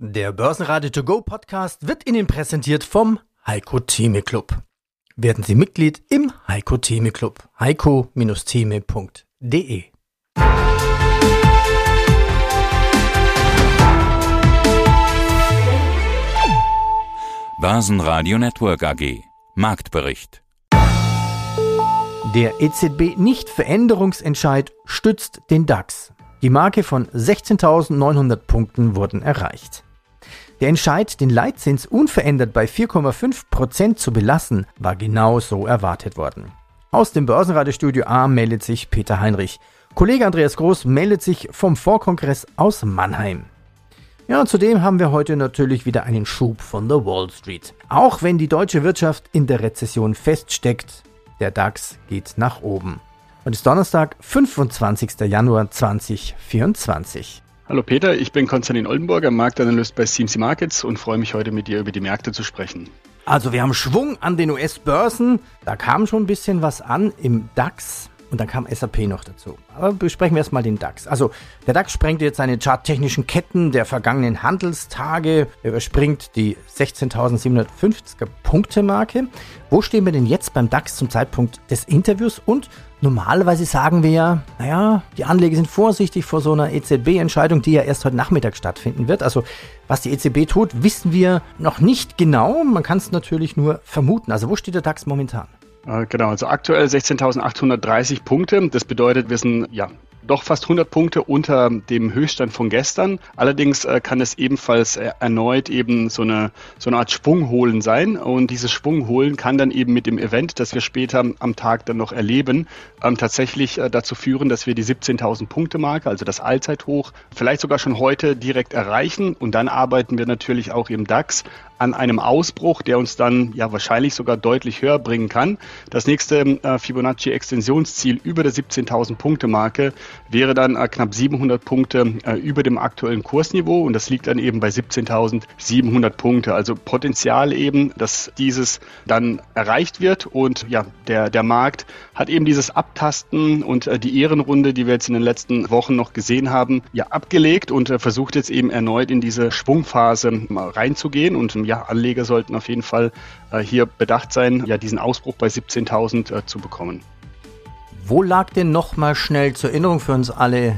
Der Börsenradio To Go Podcast wird Ihnen präsentiert vom Heiko Theme Club. Werden Sie Mitglied im Heiko Theme Club. heiko-theme.de Börsenradio Network AG Marktbericht Der EZB-Nicht-Veränderungsentscheid stützt den DAX. Die Marke von 16.900 Punkten wurden erreicht. Der Entscheid, den Leitzins unverändert bei 4,5 Prozent zu belassen, war genau so erwartet worden. Aus dem Börsenradiostudio A meldet sich Peter Heinrich. Kollege Andreas Groß meldet sich vom Vorkongress aus Mannheim. Ja, zudem haben wir heute natürlich wieder einen Schub von der Wall Street. Auch wenn die deutsche Wirtschaft in der Rezession feststeckt, der DAX geht nach oben. Heute ist Donnerstag, 25. Januar 2024. Hallo Peter, ich bin Konstantin Oldenburger, Marktanalyst bei CMC Markets und freue mich heute mit dir über die Märkte zu sprechen. Also wir haben Schwung an den US-Börsen, da kam schon ein bisschen was an im DAX und dann kam SAP noch dazu. Aber besprechen wir erstmal den DAX. Also der DAX sprengt jetzt seine charttechnischen Ketten der vergangenen Handelstage, er überspringt die 16.750er Punkte Marke. Wo stehen wir denn jetzt beim DAX zum Zeitpunkt des Interviews und Normalerweise sagen wir ja, naja, die Anleger sind vorsichtig vor so einer EZB-Entscheidung, die ja erst heute Nachmittag stattfinden wird. Also was die EZB tut, wissen wir noch nicht genau. Man kann es natürlich nur vermuten. Also wo steht der DAX momentan? Äh, genau, also aktuell 16.830 Punkte. Das bedeutet, wir sind ja doch fast 100 Punkte unter dem Höchststand von gestern. Allerdings äh, kann es ebenfalls äh, erneut eben so eine, so eine Art Schwungholen sein. Und dieses Schwungholen kann dann eben mit dem Event, das wir später am Tag dann noch erleben, ähm, tatsächlich äh, dazu führen, dass wir die 17.000 Punkte Marke, also das Allzeithoch, vielleicht sogar schon heute direkt erreichen. Und dann arbeiten wir natürlich auch im DAX an einem Ausbruch, der uns dann ja wahrscheinlich sogar deutlich höher bringen kann. Das nächste äh, Fibonacci-Extensionsziel über der 17.000 Punkte Marke wäre dann äh, knapp 700 Punkte äh, über dem aktuellen Kursniveau und das liegt dann eben bei 17.700 Punkte. Also Potenzial eben, dass dieses dann erreicht wird und ja, der, der Markt hat eben dieses Abtasten und äh, die Ehrenrunde, die wir jetzt in den letzten Wochen noch gesehen haben, ja abgelegt und äh, versucht jetzt eben erneut in diese Schwungphase reinzugehen und ja, Anleger sollten auf jeden Fall äh, hier bedacht sein, ja, diesen Ausbruch bei 17.000 äh, zu bekommen. Wo lag denn nochmal schnell zur Erinnerung für uns alle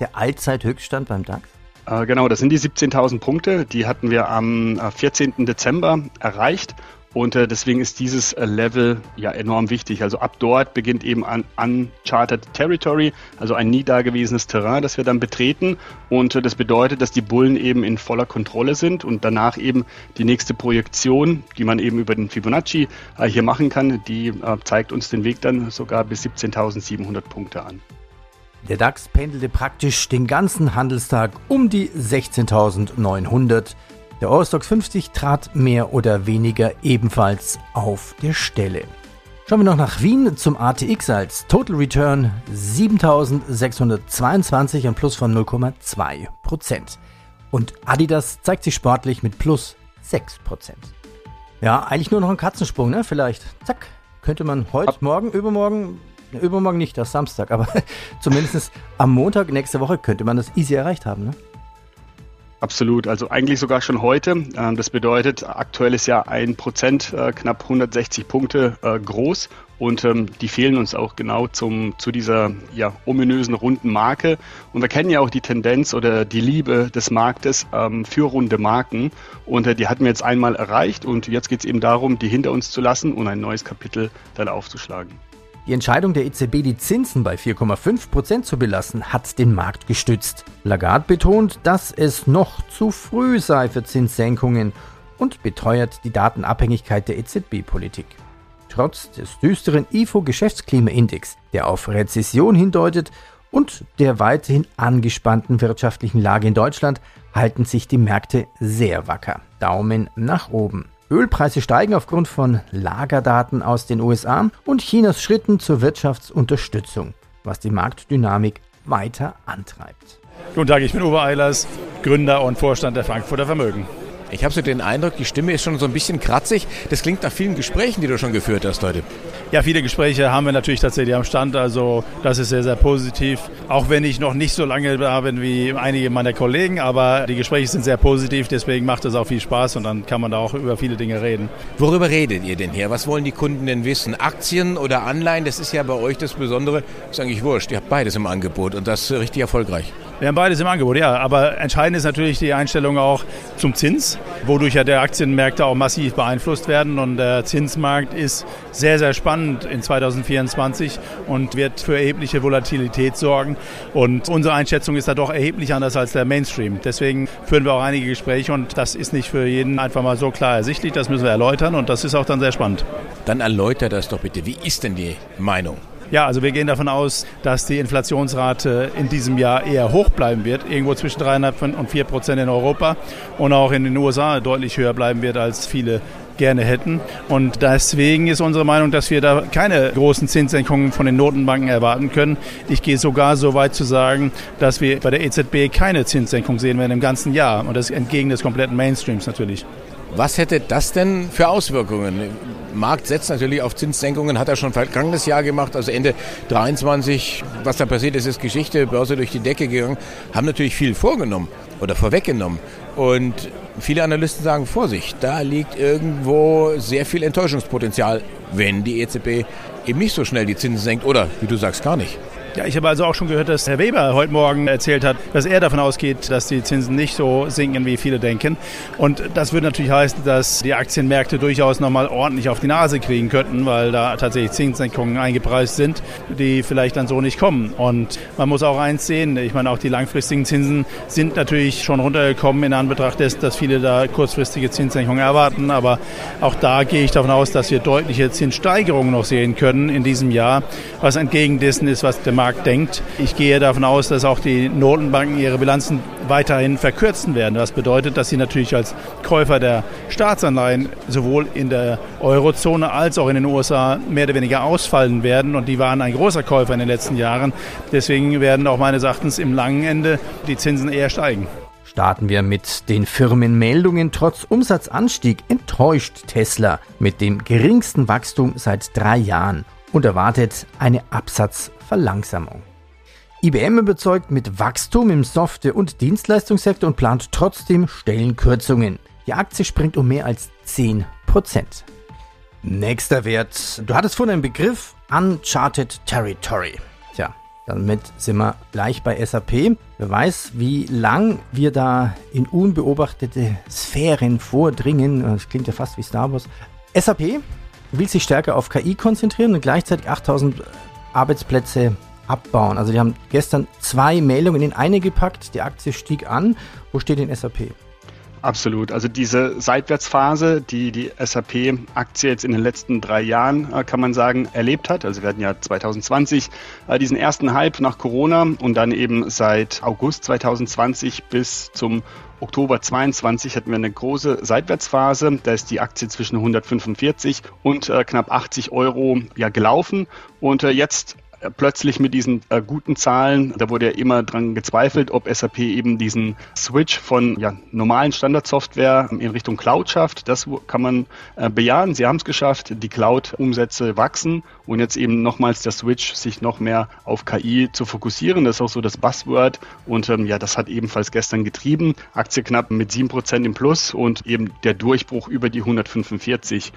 der Allzeithöchststand beim DAX? Äh, genau, das sind die 17.000 Punkte. Die hatten wir am 14. Äh, Dezember erreicht und äh, deswegen ist dieses äh, Level ja enorm wichtig. Also ab dort beginnt eben un Uncharted Territory, also ein nie dagewesenes Terrain, das wir dann betreten. Und äh, das bedeutet, dass die Bullen eben in voller Kontrolle sind und danach eben die nächste Projektion, die man eben über den Fibonacci äh, hier machen kann, die äh, zeigt uns den Weg dann sogar bis 17.700 Punkte an. Der DAX pendelte praktisch den ganzen Handelstag um die 16.900. Der Eurostox 50 trat mehr oder weniger ebenfalls auf der Stelle. Schauen wir noch nach Wien zum ATX als Total Return 7622, ein Plus von 0,2%. Und Adidas zeigt sich sportlich mit plus 6%. Ja, eigentlich nur noch ein Katzensprung, ne? Vielleicht. Zack, könnte man heute, morgen, übermorgen, übermorgen nicht, das Samstag, aber zumindest am Montag nächste Woche könnte man das easy erreicht haben, ne? Absolut, also eigentlich sogar schon heute. Ähm, das bedeutet, aktuell ist ja ein Prozent, äh, knapp 160 Punkte äh, groß und ähm, die fehlen uns auch genau zum, zu dieser ja, ominösen runden Marke. Und wir kennen ja auch die Tendenz oder die Liebe des Marktes ähm, für runde Marken und äh, die hatten wir jetzt einmal erreicht und jetzt geht es eben darum, die hinter uns zu lassen und ein neues Kapitel dann aufzuschlagen. Die Entscheidung der EZB, die Zinsen bei 4,5% zu belassen, hat den Markt gestützt. Lagarde betont, dass es noch zu früh sei für Zinssenkungen und beteuert die Datenabhängigkeit der EZB-Politik. Trotz des düsteren IFO-Geschäftsklimaindex, der auf Rezession hindeutet, und der weiterhin angespannten wirtschaftlichen Lage in Deutschland halten sich die Märkte sehr wacker. Daumen nach oben. Ölpreise steigen aufgrund von Lagerdaten aus den USA und Chinas Schritten zur Wirtschaftsunterstützung, was die Marktdynamik weiter antreibt. Guten Tag, ich bin Uwe Eilers, Gründer und Vorstand der Frankfurter Vermögen. Ich habe so den Eindruck, die Stimme ist schon so ein bisschen kratzig. Das klingt nach vielen Gesprächen, die du schon geführt hast heute. Ja, viele Gespräche haben wir natürlich tatsächlich am Stand. Also das ist sehr, sehr positiv. Auch wenn ich noch nicht so lange da bin wie einige meiner Kollegen, aber die Gespräche sind sehr positiv. Deswegen macht es auch viel Spaß und dann kann man da auch über viele Dinge reden. Worüber redet ihr denn hier? Was wollen die Kunden denn wissen? Aktien oder Anleihen? Das ist ja bei euch das Besondere. Ist eigentlich wurscht. Ihr habt beides im Angebot und das richtig erfolgreich. Wir haben beides im Angebot, ja. Aber entscheidend ist natürlich die Einstellung auch zum Zins, wodurch ja der Aktienmärkte auch massiv beeinflusst werden. Und der Zinsmarkt ist sehr, sehr spannend in 2024 und wird für erhebliche Volatilität sorgen. Und unsere Einschätzung ist da doch erheblich anders als der Mainstream. Deswegen führen wir auch einige Gespräche und das ist nicht für jeden einfach mal so klar ersichtlich. Das müssen wir erläutern und das ist auch dann sehr spannend. Dann erläutert das doch bitte. Wie ist denn die Meinung? Ja, also wir gehen davon aus, dass die Inflationsrate in diesem Jahr eher hoch bleiben wird, irgendwo zwischen 3,5 und 4 Prozent in Europa und auch in den USA deutlich höher bleiben wird, als viele gerne hätten. Und deswegen ist unsere Meinung, dass wir da keine großen Zinssenkungen von den Notenbanken erwarten können. Ich gehe sogar so weit zu sagen, dass wir bei der EZB keine Zinssenkung sehen werden im ganzen Jahr. Und das entgegen des kompletten Mainstreams natürlich. Was hätte das denn für Auswirkungen? Markt setzt natürlich auf Zinssenkungen, hat er schon vergangenes Jahr gemacht, also Ende 23. Was da passiert ist, ist Geschichte, Börse durch die Decke gegangen, haben natürlich viel vorgenommen oder vorweggenommen. Und viele Analysten sagen, Vorsicht, da liegt irgendwo sehr viel Enttäuschungspotenzial, wenn die EZB eben nicht so schnell die Zinsen senkt oder, wie du sagst, gar nicht. Ja, ich habe also auch schon gehört, dass Herr Weber heute Morgen erzählt hat, dass er davon ausgeht, dass die Zinsen nicht so sinken, wie viele denken. Und das würde natürlich heißen, dass die Aktienmärkte durchaus nochmal ordentlich auf die Nase kriegen könnten, weil da tatsächlich Zinssenkungen eingepreist sind, die vielleicht dann so nicht kommen. Und man muss auch eins sehen, ich meine, auch die langfristigen Zinsen sind natürlich schon runtergekommen in Anbetracht dessen, dass viele da kurzfristige Zinssenkungen erwarten. Aber auch da gehe ich davon aus, dass wir deutliche Zinssteigerungen noch sehen können in diesem Jahr, was entgegen dessen ist, was der Markt denkt. Ich gehe davon aus, dass auch die Notenbanken ihre Bilanzen weiterhin verkürzen werden. Das bedeutet, dass sie natürlich als Käufer der Staatsanleihen sowohl in der Eurozone als auch in den USA mehr oder weniger ausfallen werden. Und die waren ein großer Käufer in den letzten Jahren. Deswegen werden auch meines Erachtens im langen Ende die Zinsen eher steigen. Starten wir mit den Firmenmeldungen. Trotz Umsatzanstieg enttäuscht Tesla mit dem geringsten Wachstum seit drei Jahren und erwartet eine Absatzverlangsamung. IBM überzeugt mit Wachstum im Software- und Dienstleistungssektor und plant trotzdem Stellenkürzungen. Die Aktie springt um mehr als 10%. Nächster Wert. Du hattest vorhin einen Begriff Uncharted Territory. Tja, damit sind wir gleich bei SAP. Wer weiß, wie lang wir da in unbeobachtete Sphären vordringen. Das klingt ja fast wie Star Wars. SAP will sich stärker auf KI konzentrieren und gleichzeitig 8000 Arbeitsplätze abbauen. Also die haben gestern zwei Meldungen in eine gepackt, die Aktie stieg an. Wo steht denn SAP? Absolut. Also diese Seitwärtsphase, die die SAP-Aktie jetzt in den letzten drei Jahren, äh, kann man sagen, erlebt hat. Also wir hatten ja 2020 äh, diesen ersten Hype nach Corona und dann eben seit August 2020 bis zum Oktober 22 hatten wir eine große Seitwärtsphase. Da ist die Aktie zwischen 145 und äh, knapp 80 Euro ja gelaufen. Und jetzt plötzlich mit diesen äh, guten Zahlen, da wurde ja immer dran gezweifelt, ob SAP eben diesen Switch von ja, normalen Standardsoftware in Richtung Cloud schafft. Das kann man äh, bejahen. Sie haben es geschafft. Die Cloud-Umsätze wachsen und jetzt eben nochmals der Switch, sich noch mehr auf KI zu fokussieren. Das ist auch so das Buzzword und ähm, ja, das hat ebenfalls gestern getrieben. Aktie knapp mit 7% im Plus und eben der Durchbruch über die 145.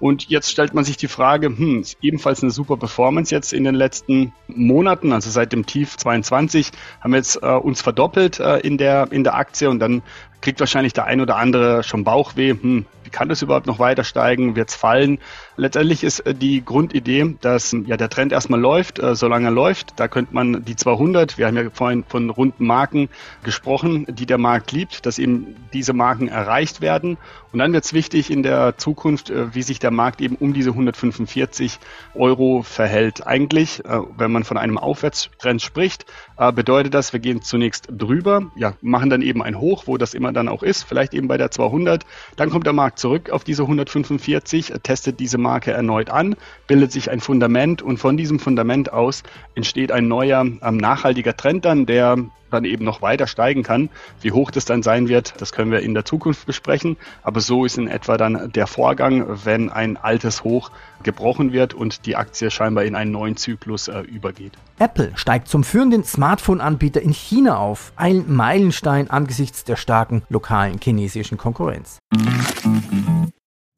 Und jetzt stellt man sich die Frage, hm, ebenfalls eine super Performance jetzt in den letzten Monaten, also seit dem Tief 22 haben wir jetzt äh, uns verdoppelt äh, in der in der Aktie. Und dann kriegt wahrscheinlich der ein oder andere schon Bauchweh, hm, wie kann das überhaupt noch weiter steigen, wird es fallen? Letztendlich ist äh, die Grundidee, dass ja der Trend erstmal läuft, äh, solange er läuft. Da könnte man die 200, wir haben ja vorhin von runden Marken gesprochen, die der Markt liebt, dass eben diese Marken erreicht werden. Und dann wird es wichtig in der Zukunft, äh, wie sich der Markt eben um diese 145 Euro verhält. Eigentlich, wenn man von einem Aufwärtstrend spricht, bedeutet das, wir gehen zunächst drüber, ja, machen dann eben ein Hoch, wo das immer dann auch ist, vielleicht eben bei der 200. Dann kommt der Markt zurück auf diese 145, testet diese Marke erneut an, bildet sich ein Fundament und von diesem Fundament aus entsteht ein neuer ähm, nachhaltiger Trend dann, der dann eben noch weiter steigen kann. Wie hoch das dann sein wird, das können wir in der Zukunft besprechen. Aber so ist in etwa dann der Vorgang, wenn ein altes Hoch gebrochen wird und die Aktie scheinbar in einen neuen Zyklus äh, übergeht. Apple steigt zum führenden Smartphone-Anbieter in China auf. Ein Meilenstein angesichts der starken lokalen chinesischen Konkurrenz.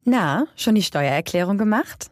Na, schon die Steuererklärung gemacht?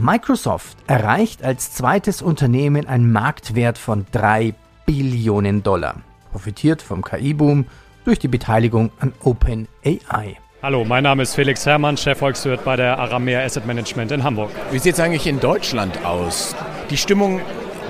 Microsoft erreicht als zweites Unternehmen einen Marktwert von 3 Billionen Dollar, profitiert vom KI-Boom durch die Beteiligung an OpenAI. Hallo, mein Name ist Felix Herrmann, Chefvolkswirt bei der Aramea Asset Management in Hamburg. Wie sieht es eigentlich in Deutschland aus? Die Stimmung,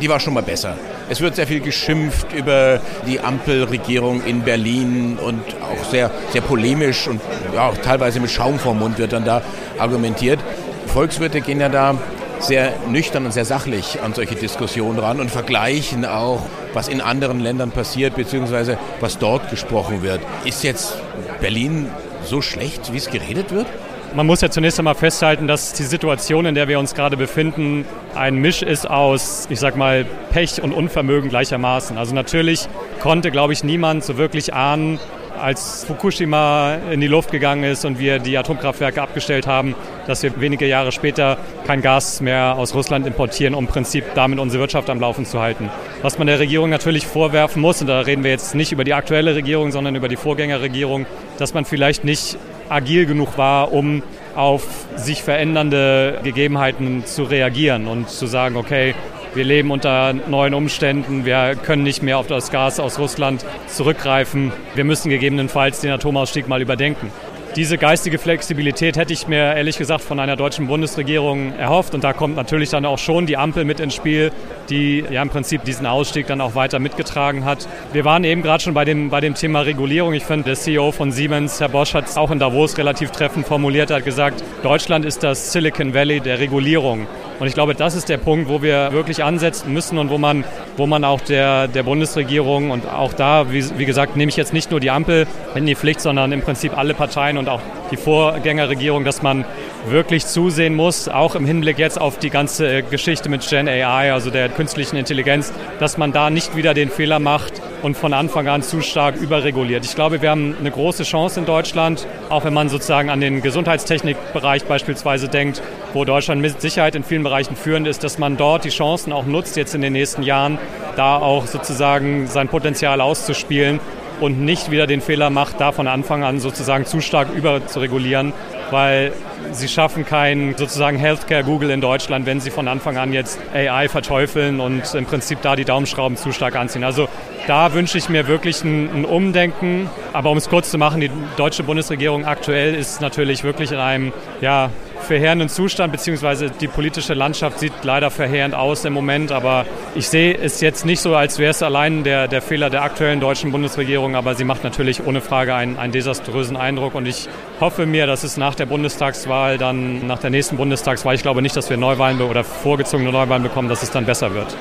die war schon mal besser. Es wird sehr viel geschimpft über die Ampelregierung in Berlin und auch sehr, sehr polemisch und ja, teilweise mit Schaum vorm Mund wird dann da argumentiert. Volkswirte gehen ja da sehr nüchtern und sehr sachlich an solche Diskussionen ran und vergleichen auch, was in anderen Ländern passiert, beziehungsweise was dort gesprochen wird. Ist jetzt Berlin so schlecht, wie es geredet wird? Man muss ja zunächst einmal festhalten, dass die Situation, in der wir uns gerade befinden, ein Misch ist aus, ich sag mal, Pech und Unvermögen gleichermaßen. Also natürlich konnte, glaube ich, niemand so wirklich ahnen, als Fukushima in die Luft gegangen ist und wir die Atomkraftwerke abgestellt haben, dass wir wenige Jahre später kein Gas mehr aus Russland importieren, um im Prinzip damit unsere Wirtschaft am Laufen zu halten. Was man der Regierung natürlich vorwerfen muss, und da reden wir jetzt nicht über die aktuelle Regierung, sondern über die Vorgängerregierung, dass man vielleicht nicht agil genug war, um auf sich verändernde Gegebenheiten zu reagieren und zu sagen, okay, wir leben unter neuen Umständen. Wir können nicht mehr auf das Gas aus Russland zurückgreifen. Wir müssen gegebenenfalls den Atomausstieg mal überdenken. Diese geistige Flexibilität hätte ich mir ehrlich gesagt von einer deutschen Bundesregierung erhofft. Und da kommt natürlich dann auch schon die Ampel mit ins Spiel, die ja im Prinzip diesen Ausstieg dann auch weiter mitgetragen hat. Wir waren eben gerade schon bei dem, bei dem Thema Regulierung. Ich finde, der CEO von Siemens, Herr Bosch, hat es auch in Davos relativ treffend formuliert. Er hat gesagt, Deutschland ist das Silicon Valley der Regulierung. Und ich glaube, das ist der Punkt, wo wir wirklich ansetzen müssen und wo man, wo man auch der, der Bundesregierung und auch da, wie, wie gesagt, nehme ich jetzt nicht nur die Ampel in die Pflicht, sondern im Prinzip alle Parteien und auch die Vorgängerregierung, dass man wirklich zusehen muss, auch im Hinblick jetzt auf die ganze Geschichte mit Gen AI, also der künstlichen Intelligenz, dass man da nicht wieder den Fehler macht und von Anfang an zu stark überreguliert. Ich glaube, wir haben eine große Chance in Deutschland, auch wenn man sozusagen an den Gesundheitstechnikbereich beispielsweise denkt, wo Deutschland mit Sicherheit in vielen Bereichen führend ist, dass man dort die Chancen auch nutzt, jetzt in den nächsten Jahren, da auch sozusagen sein Potenzial auszuspielen und nicht wieder den Fehler macht, da von Anfang an sozusagen zu stark überzuregulieren, weil sie schaffen kein sozusagen Healthcare Google in Deutschland, wenn sie von Anfang an jetzt AI verteufeln und im Prinzip da die Daumenschrauben zu stark anziehen. Also da wünsche ich mir wirklich ein, ein Umdenken. Aber um es kurz zu machen, die deutsche Bundesregierung aktuell ist natürlich wirklich in einem ja, verheerenden Zustand, beziehungsweise die politische Landschaft sieht leider verheerend aus im Moment. Aber ich sehe es jetzt nicht so, als wäre es allein der, der Fehler der aktuellen deutschen Bundesregierung. Aber sie macht natürlich ohne Frage einen, einen desaströsen Eindruck. Und ich hoffe mir, dass es nach der Bundestagswahl, dann nach der nächsten Bundestagswahl, ich glaube nicht, dass wir Neuwahlen oder vorgezogene Neuwahlen bekommen, dass es dann besser wird.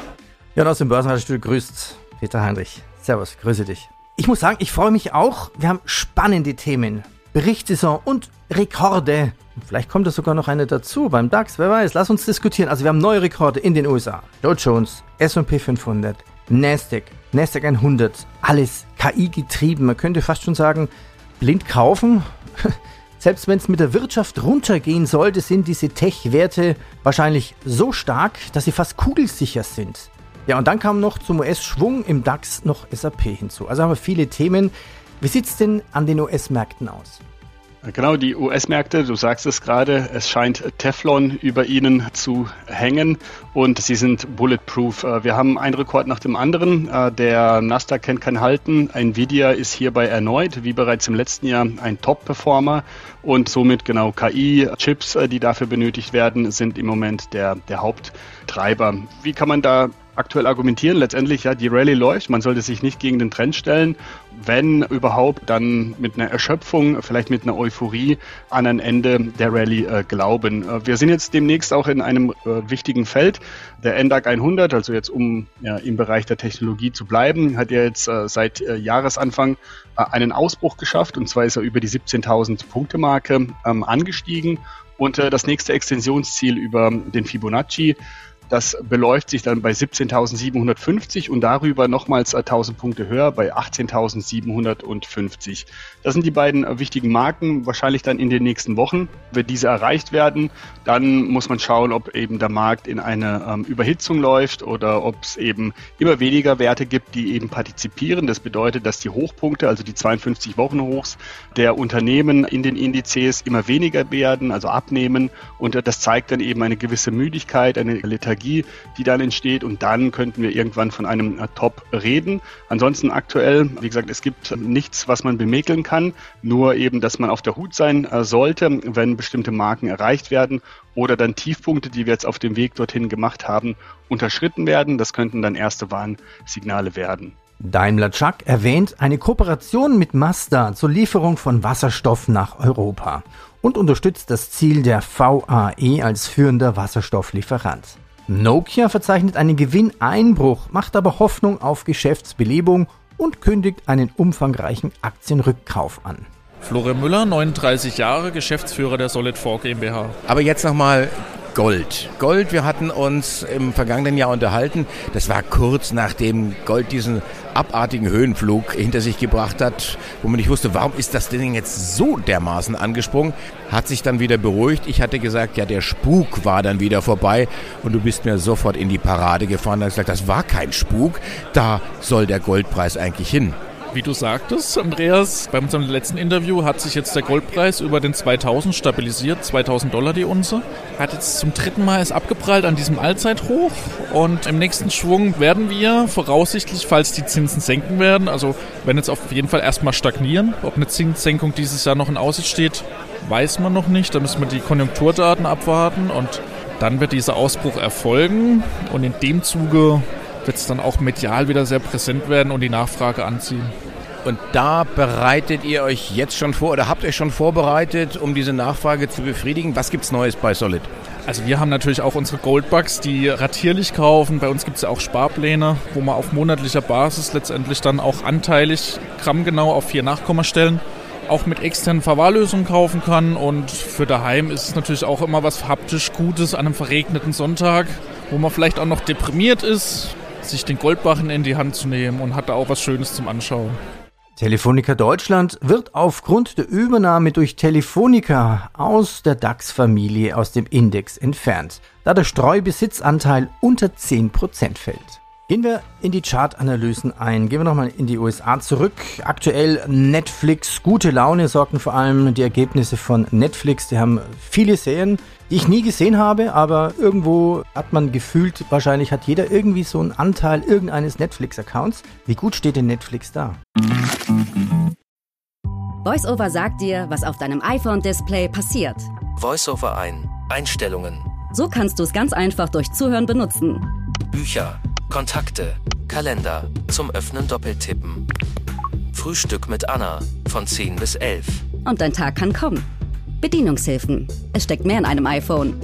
Ja, und aus dem Börsenradiostudio grüßt Peter Heinrich. Servus, grüße dich. Ich muss sagen, ich freue mich auch. Wir haben spannende Themen. Berichtssaison und Rekorde. Vielleicht kommt da sogar noch eine dazu beim DAX, wer weiß. Lass uns diskutieren. Also wir haben neue Rekorde in den USA. Dow Jones, S&P 500, Nasdaq, Nasdaq 100. Alles KI getrieben. Man könnte fast schon sagen, blind kaufen. Selbst wenn es mit der Wirtschaft runtergehen sollte, sind diese Tech-Werte wahrscheinlich so stark, dass sie fast kugelsicher sind. Ja, und dann kam noch zum US-Schwung im DAX noch SAP hinzu. Also haben wir viele Themen. Wie sieht es denn an den US-Märkten aus? Genau, die US-Märkte, du sagst es gerade, es scheint Teflon über ihnen zu hängen und sie sind bulletproof. Äh, wir haben einen Rekord nach dem anderen. Äh, der Nasdaq kennt kein Halten. Nvidia ist hierbei erneut, wie bereits im letzten Jahr, ein Top-Performer und somit genau KI-Chips, äh, die dafür benötigt werden, sind im Moment der, der Haupttreiber. Wie kann man da aktuell argumentieren. Letztendlich, ja, die Rallye läuft. Man sollte sich nicht gegen den Trend stellen. wenn überhaupt, dann mit einer Erschöpfung, vielleicht mit einer Euphorie an ein Ende der Rallye äh, glauben. Äh, wir sind jetzt demnächst auch in einem äh, wichtigen Feld. Der NDAC 100, also jetzt um ja, im Bereich der Technologie zu bleiben, hat ja jetzt äh, seit äh, Jahresanfang äh, einen Ausbruch geschafft und zwar ist er über die 17.000 Punkte Marke ähm, angestiegen und das nächste Extensionsziel über den Fibonacci das beläuft sich dann bei 17.750 und darüber nochmals 1.000 Punkte höher bei 18.750. Das sind die beiden äh, wichtigen Marken, wahrscheinlich dann in den nächsten Wochen. Wenn diese erreicht werden, dann muss man schauen, ob eben der Markt in eine ähm, Überhitzung läuft oder ob es eben immer weniger Werte gibt, die eben partizipieren. Das bedeutet, dass die Hochpunkte, also die 52 Wochen Hochs der Unternehmen in den Indizes immer weniger werden, also abnehmen. Und äh, das zeigt dann eben eine gewisse Müdigkeit, eine Lethargie Energie, die dann entsteht und dann könnten wir irgendwann von einem äh, Top reden. Ansonsten aktuell, wie gesagt, es gibt nichts, was man bemäkeln kann, nur eben, dass man auf der Hut sein äh, sollte, wenn bestimmte Marken erreicht werden oder dann Tiefpunkte, die wir jetzt auf dem Weg dorthin gemacht haben, unterschritten werden. Das könnten dann erste Warnsignale werden. Daimler Truck erwähnt eine Kooperation mit Mazda zur Lieferung von Wasserstoff nach Europa und unterstützt das Ziel der VAE als führender Wasserstofflieferant. Nokia verzeichnet einen Gewinneinbruch, macht aber Hoffnung auf Geschäftsbelebung und kündigt einen umfangreichen Aktienrückkauf an. Florian Müller, 39 Jahre, Geschäftsführer der Solid 4 GmbH. Aber jetzt nochmal Gold. Gold, wir hatten uns im vergangenen Jahr unterhalten. Das war kurz nachdem Gold diesen abartigen Höhenflug hinter sich gebracht hat, wo man nicht wusste, warum ist das Ding jetzt so dermaßen angesprungen. Hat sich dann wieder beruhigt. Ich hatte gesagt, ja, der Spuk war dann wieder vorbei und du bist mir sofort in die Parade gefahren und hast gesagt, das war kein Spuk, da soll der Goldpreis eigentlich hin. Wie du sagtest, Andreas, bei unserem letzten Interview hat sich jetzt der Goldpreis über den 2000 stabilisiert, 2000 Dollar die Unze. Hat jetzt zum dritten Mal ist abgeprallt an diesem Allzeithoch und im nächsten Schwung werden wir voraussichtlich, falls die Zinsen senken werden, also wenn jetzt auf jeden Fall erstmal stagnieren, ob eine Zinssenkung dieses Jahr noch in Aussicht steht, weiß man noch nicht. Da müssen wir die Konjunkturdaten abwarten und dann wird dieser Ausbruch erfolgen und in dem Zuge wird es dann auch medial wieder sehr präsent werden und die Nachfrage anziehen. Und da bereitet ihr euch jetzt schon vor oder habt euch schon vorbereitet, um diese Nachfrage zu befriedigen? Was gibt es Neues bei Solid? Also wir haben natürlich auch unsere Goldbugs, die ratierlich kaufen. Bei uns gibt es ja auch Sparpläne, wo man auf monatlicher Basis letztendlich dann auch anteilig grammgenau auf vier Nachkommastellen auch mit externen Verwahrlösungen kaufen kann. Und für daheim ist es natürlich auch immer was haptisch Gutes an einem verregneten Sonntag, wo man vielleicht auch noch deprimiert ist, sich den Goldbarren in die Hand zu nehmen und hat da auch was Schönes zum Anschauen. Telefonica Deutschland wird aufgrund der Übernahme durch Telefonica aus der DAX-Familie aus dem Index entfernt, da der Streubesitzanteil unter 10% fällt. Gehen wir in die Chartanalysen ein. Gehen wir nochmal in die USA zurück. Aktuell Netflix, gute Laune sorgten vor allem die Ergebnisse von Netflix. Die haben viele Serien, die ich nie gesehen habe, aber irgendwo hat man gefühlt, wahrscheinlich hat jeder irgendwie so einen Anteil irgendeines Netflix-Accounts. Wie gut steht denn Netflix da? VoiceOver sagt dir, was auf deinem iPhone-Display passiert. VoiceOver ein. Einstellungen. So kannst du es ganz einfach durch Zuhören benutzen. Bücher. Kontakte, Kalender, zum Öffnen doppeltippen. Frühstück mit Anna von 10 bis 11. Und dein Tag kann kommen. Bedienungshilfen. Es steckt mehr in einem iPhone.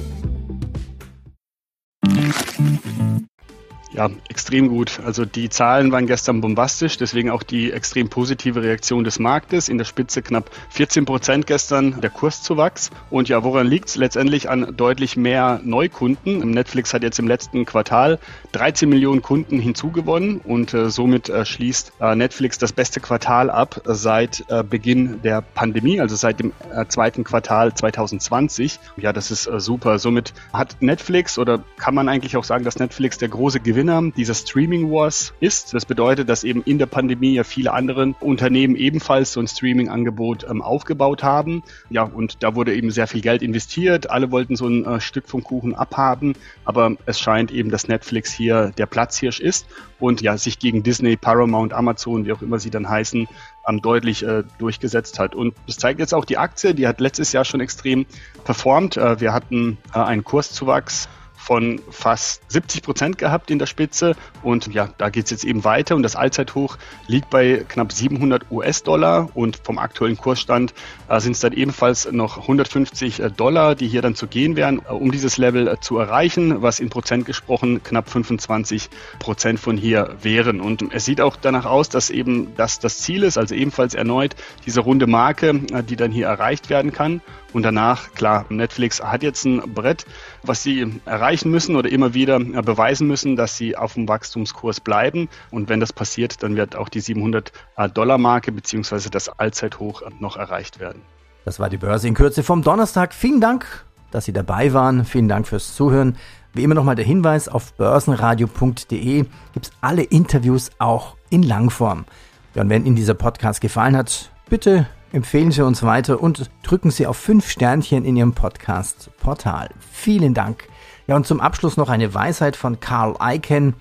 Ja, extrem gut. Also die Zahlen waren gestern bombastisch, deswegen auch die extrem positive Reaktion des Marktes. In der Spitze knapp 14 Prozent gestern der Kurszuwachs. Und ja, woran liegt es? Letztendlich an deutlich mehr Neukunden. Netflix hat jetzt im letzten Quartal 13 Millionen Kunden hinzugewonnen und äh, somit äh, schließt äh, Netflix das beste Quartal ab seit äh, Beginn der Pandemie, also seit dem äh, zweiten Quartal 2020. Ja, das ist äh, super. Somit hat Netflix oder kann man eigentlich auch sagen, dass Netflix der große Gewinn Gewinner dieser Streaming Wars ist. Das bedeutet, dass eben in der Pandemie ja viele andere Unternehmen ebenfalls so ein Streaming-Angebot ähm, aufgebaut haben. Ja, und da wurde eben sehr viel Geld investiert. Alle wollten so ein äh, Stück vom Kuchen abhaben. Aber es scheint eben, dass Netflix hier der Platzhirsch ist und ja, sich gegen Disney, Paramount, Amazon, wie auch immer sie dann heißen, ähm, deutlich äh, durchgesetzt hat. Und das zeigt jetzt auch die Aktie, die hat letztes Jahr schon extrem performt. Äh, wir hatten äh, einen Kurszuwachs von fast 70 Prozent gehabt in der Spitze. Und ja, da geht es jetzt eben weiter. Und das Allzeithoch liegt bei knapp 700 US-Dollar. Und vom aktuellen Kursstand äh, sind es dann ebenfalls noch 150 äh, Dollar, die hier dann zu gehen wären, äh, um dieses Level äh, zu erreichen, was in Prozent gesprochen knapp 25 Prozent von hier wären. Und es sieht auch danach aus, dass eben das das Ziel ist, also ebenfalls erneut diese runde Marke, äh, die dann hier erreicht werden kann. Und danach, klar, Netflix hat jetzt ein Brett, was sie erreichen müssen oder immer wieder äh, beweisen müssen, dass sie auf dem Wachstumskurs bleiben. Und wenn das passiert, dann wird auch die 700 Dollar Marke bzw. das Allzeithoch noch erreicht werden. Das war die Börse in Kürze vom Donnerstag. Vielen Dank, dass Sie dabei waren. Vielen Dank fürs Zuhören. Wie immer nochmal der Hinweis, auf börsenradio.de gibt es alle Interviews auch in Langform. Ja, und wenn Ihnen dieser Podcast gefallen hat, bitte empfehlen Sie uns weiter und drücken Sie auf fünf Sternchen in Ihrem Podcast-Portal. Vielen Dank. Ja, und zum Abschluss noch eine Weisheit von Carl Icahn.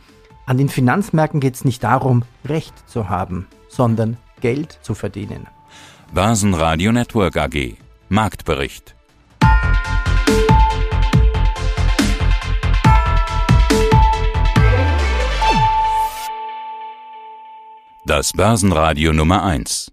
An den Finanzmärkten geht es nicht darum, Recht zu haben, sondern Geld zu verdienen. Börsenradio Network AG. Marktbericht. Das Börsenradio Nummer 1.